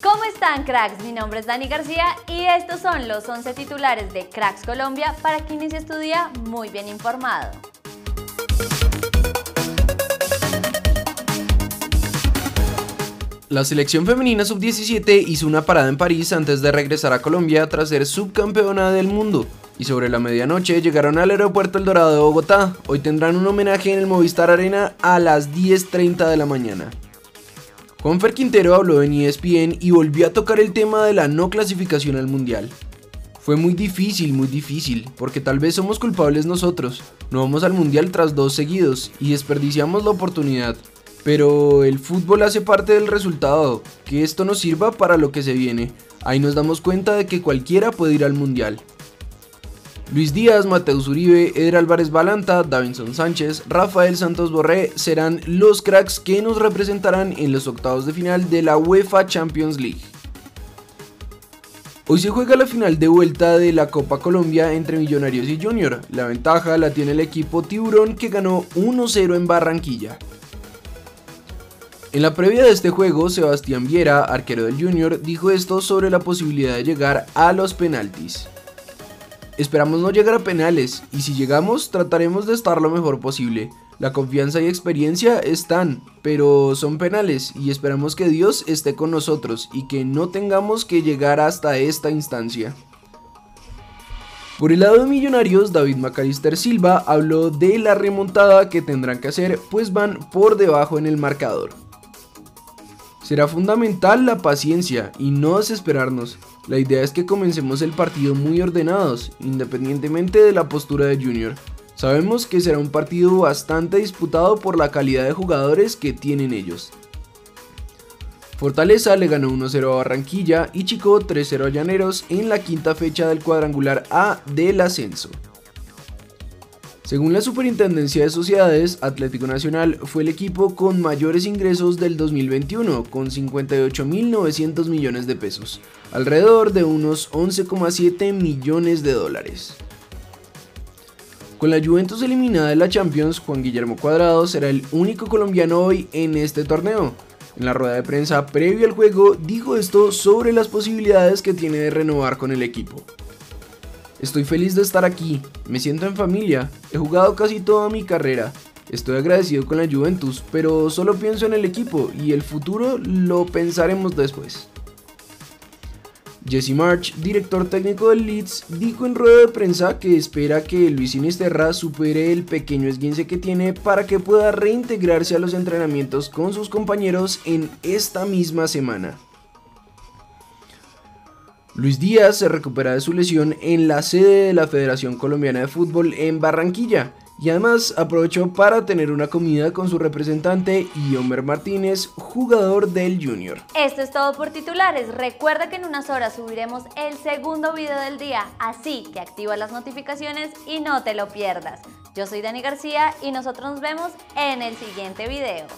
¿Cómo están cracks? Mi nombre es Dani García y estos son los 11 titulares de Cracks Colombia para quien inicie tu día muy bien informado. La selección femenina sub-17 hizo una parada en París antes de regresar a Colombia tras ser subcampeona del mundo. Y sobre la medianoche llegaron al aeropuerto El Dorado de Bogotá. Hoy tendrán un homenaje en el Movistar Arena a las 10.30 de la mañana. Juanfer Quintero habló en ESPN y volvió a tocar el tema de la no clasificación al Mundial. Fue muy difícil, muy difícil, porque tal vez somos culpables nosotros. No vamos al Mundial tras dos seguidos y desperdiciamos la oportunidad. Pero el fútbol hace parte del resultado, que esto nos sirva para lo que se viene. Ahí nos damos cuenta de que cualquiera puede ir al mundial. Luis Díaz, Mateus Uribe, Eder Álvarez Balanta, Davinson Sánchez, Rafael Santos Borré serán los cracks que nos representarán en los octavos de final de la UEFA Champions League. Hoy se juega la final de vuelta de la Copa Colombia entre Millonarios y Junior. La ventaja la tiene el equipo Tiburón que ganó 1-0 en Barranquilla. En la previa de este juego, Sebastián Viera, arquero del Junior, dijo esto sobre la posibilidad de llegar a los penaltis. Esperamos no llegar a penales y si llegamos trataremos de estar lo mejor posible. La confianza y experiencia están, pero son penales y esperamos que Dios esté con nosotros y que no tengamos que llegar hasta esta instancia. Por el lado de Millonarios, David Macalister Silva habló de la remontada que tendrán que hacer pues van por debajo en el marcador. Será fundamental la paciencia y no desesperarnos. La idea es que comencemos el partido muy ordenados, independientemente de la postura de Junior. Sabemos que será un partido bastante disputado por la calidad de jugadores que tienen ellos. Fortaleza le ganó 1-0 a Barranquilla y Chico 3-0 a Llaneros en la quinta fecha del cuadrangular A del ascenso. Según la Superintendencia de Sociedades, Atlético Nacional fue el equipo con mayores ingresos del 2021, con 58.900 millones de pesos, alrededor de unos 11,7 millones de dólares. Con la Juventus eliminada de la Champions, Juan Guillermo Cuadrado será el único colombiano hoy en este torneo. En la rueda de prensa previo al juego dijo esto sobre las posibilidades que tiene de renovar con el equipo. Estoy feliz de estar aquí, me siento en familia, he jugado casi toda mi carrera, estoy agradecido con la Juventus, pero solo pienso en el equipo y el futuro lo pensaremos después. Jesse March, director técnico del Leeds, dijo en rueda de prensa que espera que Luis Sinisterra supere el pequeño esguince que tiene para que pueda reintegrarse a los entrenamientos con sus compañeros en esta misma semana. Luis Díaz se recupera de su lesión en la sede de la Federación Colombiana de Fútbol en Barranquilla y además aprovechó para tener una comida con su representante Yomer Martínez, jugador del Junior. Esto es todo por titulares. Recuerda que en unas horas subiremos el segundo video del día, así que activa las notificaciones y no te lo pierdas. Yo soy Dani García y nosotros nos vemos en el siguiente video.